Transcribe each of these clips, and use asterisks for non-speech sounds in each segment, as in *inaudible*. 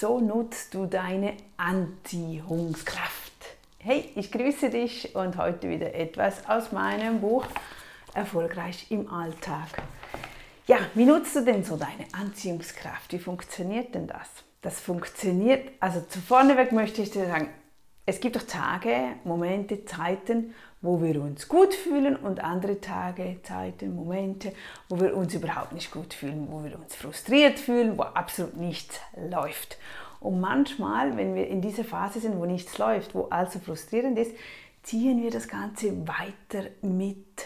So nutzt du deine Anziehungskraft. Hey, ich grüße dich und heute wieder etwas aus meinem Buch Erfolgreich im Alltag. Ja, wie nutzt du denn so deine Anziehungskraft? Wie funktioniert denn das? Das funktioniert, also zu vorneweg möchte ich dir sagen, es gibt doch Tage, Momente, Zeiten, wo wir uns gut fühlen und andere Tage, Zeiten, Momente, wo wir uns überhaupt nicht gut fühlen, wo wir uns frustriert fühlen, wo absolut nichts läuft. Und manchmal, wenn wir in dieser Phase sind, wo nichts läuft, wo also frustrierend ist, ziehen wir das Ganze weiter mit.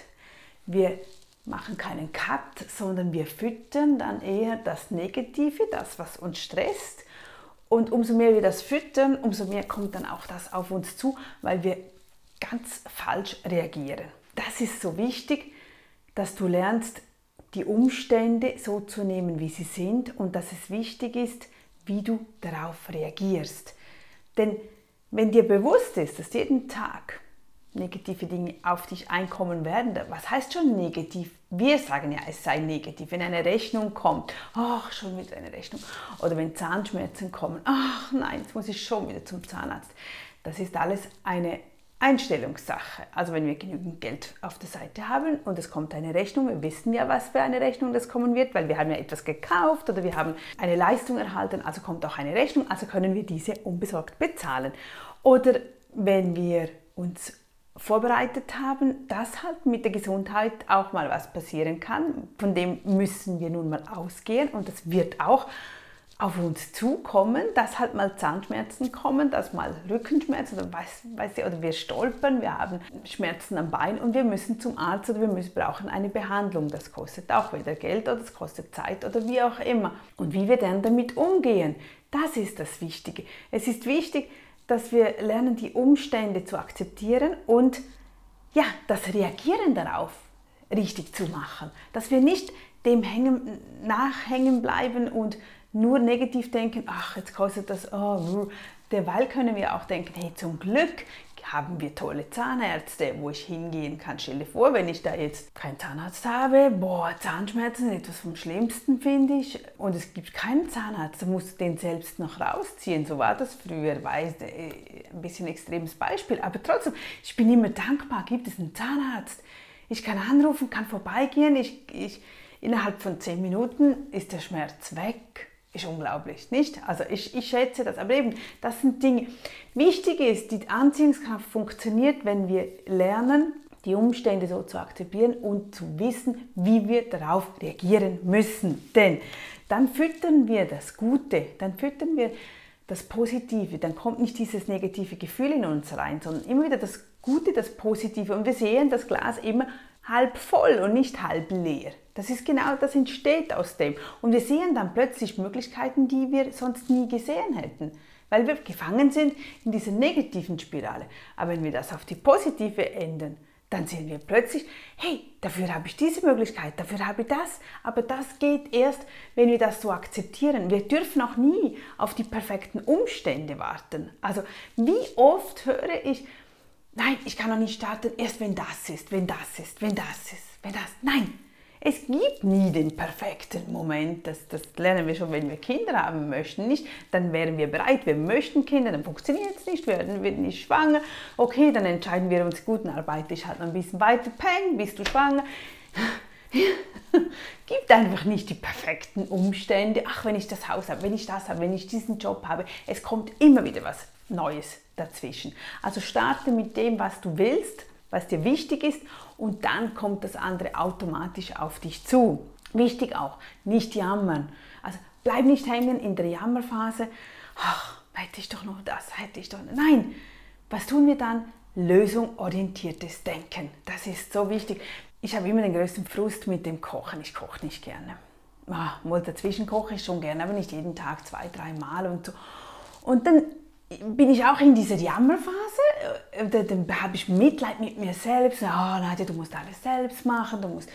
Wir machen keinen Cut, sondern wir füttern dann eher das Negative, das, was uns stresst und umso mehr wir das füttern, umso mehr kommt dann auch das auf uns zu, weil wir ganz falsch reagieren. Das ist so wichtig, dass du lernst, die Umstände so zu nehmen, wie sie sind und dass es wichtig ist, wie du darauf reagierst. Denn wenn dir bewusst ist, dass jeden Tag negative Dinge auf dich einkommen werden. Was heißt schon negativ? Wir sagen ja, es sei negativ. Wenn eine Rechnung kommt, ach, schon wieder eine Rechnung. Oder wenn Zahnschmerzen kommen, ach nein, jetzt muss ich schon wieder zum Zahnarzt. Das ist alles eine Einstellungssache. Also wenn wir genügend Geld auf der Seite haben und es kommt eine Rechnung, wir wissen ja, was für eine Rechnung das kommen wird, weil wir haben ja etwas gekauft oder wir haben eine Leistung erhalten, also kommt auch eine Rechnung, also können wir diese unbesorgt bezahlen. Oder wenn wir uns vorbereitet haben, dass halt mit der Gesundheit auch mal was passieren kann. Von dem müssen wir nun mal ausgehen und das wird auch auf uns zukommen, dass halt mal Zahnschmerzen kommen, dass mal Rückenschmerzen oder, weiß, weiß ich, oder wir stolpern, wir haben Schmerzen am Bein und wir müssen zum Arzt oder wir müssen, brauchen eine Behandlung. Das kostet auch wieder Geld oder das kostet Zeit oder wie auch immer. Und wie wir dann damit umgehen, das ist das Wichtige. Es ist wichtig, dass wir lernen, die Umstände zu akzeptieren und ja, das Reagieren darauf richtig zu machen. Dass wir nicht dem hängen, nachhängen bleiben und nur negativ denken, ach, jetzt kostet das, oh, derweil können wir auch denken, hey, zum Glück haben wir tolle Zahnärzte, wo ich hingehen kann. Stell dir vor, wenn ich da jetzt keinen Zahnarzt habe, boah, Zahnschmerzen sind etwas vom Schlimmsten, finde ich. Und es gibt keinen Zahnarzt, da musst du den selbst noch rausziehen. So war das früher, weiß, äh, ein bisschen extremes Beispiel. Aber trotzdem, ich bin immer dankbar, gibt es einen Zahnarzt. Ich kann anrufen, kann vorbeigehen, ich, ich, innerhalb von zehn Minuten ist der Schmerz weg ist unglaublich, nicht? Also ich, ich schätze das. Aber eben, das sind Dinge. Wichtig ist, die Anziehungskraft funktioniert, wenn wir lernen, die Umstände so zu akzeptieren und zu wissen, wie wir darauf reagieren müssen. Denn dann füttern wir das Gute, dann füttern wir das Positive, dann kommt nicht dieses negative Gefühl in uns rein, sondern immer wieder das Gute, das Positive. Und wir sehen das Glas immer halb voll und nicht halb leer. Das ist genau, das entsteht aus dem. Und wir sehen dann plötzlich Möglichkeiten, die wir sonst nie gesehen hätten, weil wir gefangen sind in dieser negativen Spirale. Aber wenn wir das auf die positive ändern, dann sehen wir plötzlich, hey, dafür habe ich diese Möglichkeit, dafür habe ich das. Aber das geht erst, wenn wir das so akzeptieren. Wir dürfen auch nie auf die perfekten Umstände warten. Also wie oft höre ich, nein, ich kann noch nicht starten, erst wenn das ist, wenn das ist, wenn das ist, wenn das. Nein, es gibt nie den perfekten Moment. Das, das lernen wir schon, wenn wir Kinder haben möchten. Nicht, dann wären wir bereit, wir möchten Kinder, dann funktioniert es nicht, werden wir nicht schwanger. Okay, dann entscheiden wir uns gut, dann arbeite ich halt noch ein bisschen weiter. Peng, bist du schwanger? *laughs* gibt einfach nicht die perfekten Umstände. Ach, wenn ich das Haus habe, wenn ich das habe, wenn ich diesen Job habe. Es kommt immer wieder was Neues dazwischen. Also starte mit dem, was du willst was dir wichtig ist und dann kommt das andere automatisch auf dich zu. Wichtig auch, nicht jammern. Also bleib nicht hängen in der Jammerphase. Ach, hätte ich doch noch das, hätte ich doch. Nein, was tun wir dann? Lösungorientiertes Denken. Das ist so wichtig. Ich habe immer den größten Frust mit dem Kochen. Ich koche nicht gerne. Ah, mal dazwischen koche ich schon gerne, aber nicht jeden Tag zwei, drei Mal und so. Und dann bin ich auch in dieser Jammerphase. Äh, dann habe ich Mitleid mit mir selbst. Oh, Nadja, du musst alles selbst machen, du musst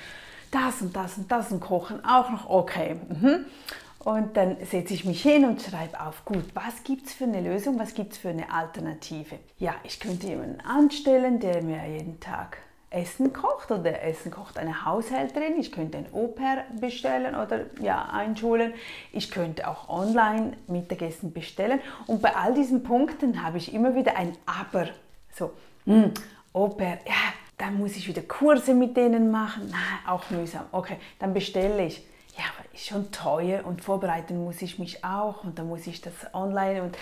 das und das und das und kochen auch noch. Okay. Mhm. Und dann setze ich mich hin und schreibe auf, gut, was gibt es für eine Lösung, was gibt es für eine Alternative? Ja, ich könnte jemanden anstellen, der mir jeden Tag Essen kocht oder Essen kocht eine Haushälterin. Ich könnte ein Au-pair bestellen oder ja, einschulen. Ich könnte auch online Mittagessen bestellen. Und bei all diesen Punkten habe ich immer wieder ein Aber. So, hm, Au-pair, ja, dann muss ich wieder Kurse mit denen machen. Nein, auch mühsam. Okay, dann bestelle ich. Ja, aber ist schon teuer und vorbereiten muss ich mich auch und dann muss ich das online und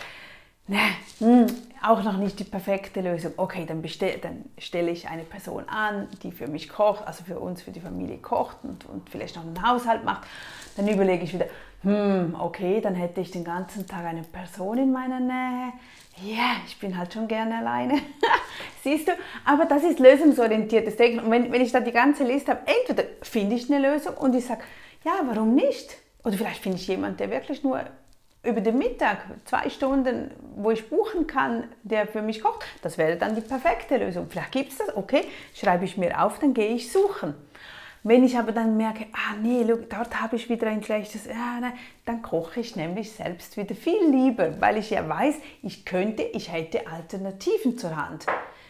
ne, hm, auch noch nicht die perfekte Lösung. Okay, dann, bestell, dann stelle ich eine Person an, die für mich kocht, also für uns, für die Familie kocht und, und vielleicht noch einen Haushalt macht. Dann überlege ich wieder, hm, okay, dann hätte ich den ganzen Tag eine Person in meiner Nähe. Ja, yeah, ich bin halt schon gerne alleine. *laughs* Siehst du? Aber das ist lösungsorientiertes Denken. Und wenn, wenn ich da die ganze Liste habe, entweder finde ich eine Lösung und ich sage, ja, warum nicht? Oder vielleicht finde ich jemanden, der wirklich nur über den Mittag zwei Stunden, wo ich buchen kann, der für mich kocht. Das wäre dann die perfekte Lösung. Vielleicht gibt es das, okay, schreibe ich mir auf, dann gehe ich suchen. Wenn ich aber dann merke, ah nee, look, dort habe ich wieder ein schlechtes, ja, nein, dann koche ich nämlich selbst wieder viel lieber, weil ich ja weiß, ich könnte, ich hätte Alternativen zur Hand.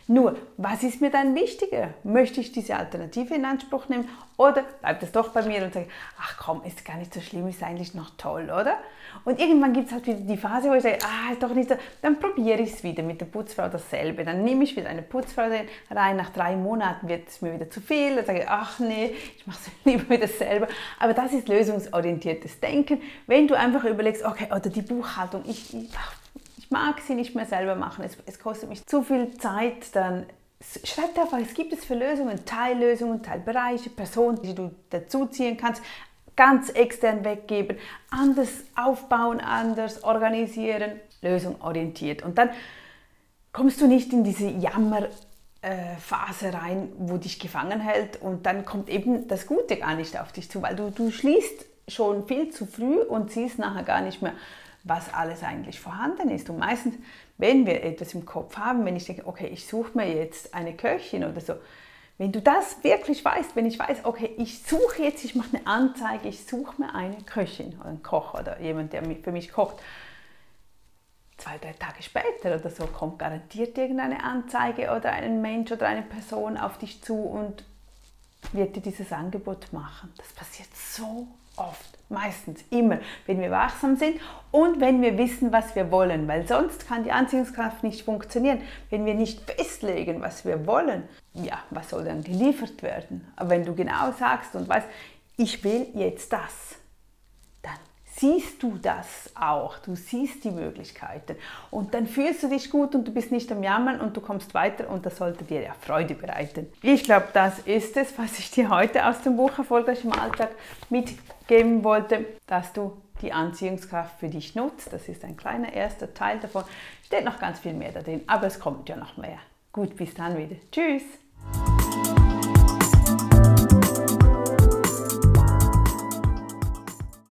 Nur, was ist mir dann wichtiger? Möchte ich diese Alternative in Anspruch nehmen oder bleibt es doch bei mir und sage, ach komm, ist gar nicht so schlimm, ist eigentlich noch toll, oder? Und irgendwann gibt es halt wieder die Phase, wo ich sage, ah, ist doch nicht so, dann probiere ich es wieder mit der Putzfrau dasselbe. Dann nehme ich wieder eine Putzfrau rein, nach drei Monaten wird es mir wieder zu viel, dann sage ich, ach nee, ich mache es *laughs* lieber wieder selber. Aber das ist lösungsorientiertes Denken. Wenn du einfach überlegst, okay, oder die Buchhaltung, ich, ich ich mag sie nicht mehr selber machen, es, es kostet mich zu viel Zeit, dann schreib einfach, es gibt es für Lösungen, Teillösungen, Teilbereiche, Personen, die du dazuziehen kannst, ganz extern weggeben, anders aufbauen, anders organisieren, lösungorientiert. Und dann kommst du nicht in diese Jammer Phase rein, wo dich gefangen hält und dann kommt eben das Gute gar nicht auf dich zu, weil du, du schließt schon viel zu früh und siehst nachher gar nicht mehr, was alles eigentlich vorhanden ist. Und meistens, wenn wir etwas im Kopf haben, wenn ich denke, okay, ich suche mir jetzt eine Köchin oder so, wenn du das wirklich weißt, wenn ich weiß, okay, ich suche jetzt, ich mache eine Anzeige, ich suche mir eine Köchin oder einen Koch oder jemand, der für mich kocht, zwei, drei Tage später oder so kommt garantiert irgendeine Anzeige oder ein Mensch oder eine Person auf dich zu und wird dir dieses Angebot machen. Das passiert so oft, meistens, immer, wenn wir wachsam sind und wenn wir wissen, was wir wollen, weil sonst kann die Anziehungskraft nicht funktionieren. Wenn wir nicht festlegen, was wir wollen, ja, was soll dann geliefert werden? Aber wenn du genau sagst und weißt, ich will jetzt das, siehst du das auch. Du siehst die Möglichkeiten. Und dann fühlst du dich gut und du bist nicht am Jammern und du kommst weiter und das sollte dir ja Freude bereiten. Ich glaube, das ist es, was ich dir heute aus dem Buch Erfolgreich im Alltag mitgeben wollte, dass du die Anziehungskraft für dich nutzt. Das ist ein kleiner erster Teil davon. Steht noch ganz viel mehr da drin, aber es kommt ja noch mehr. Gut, bis dann wieder. Tschüss!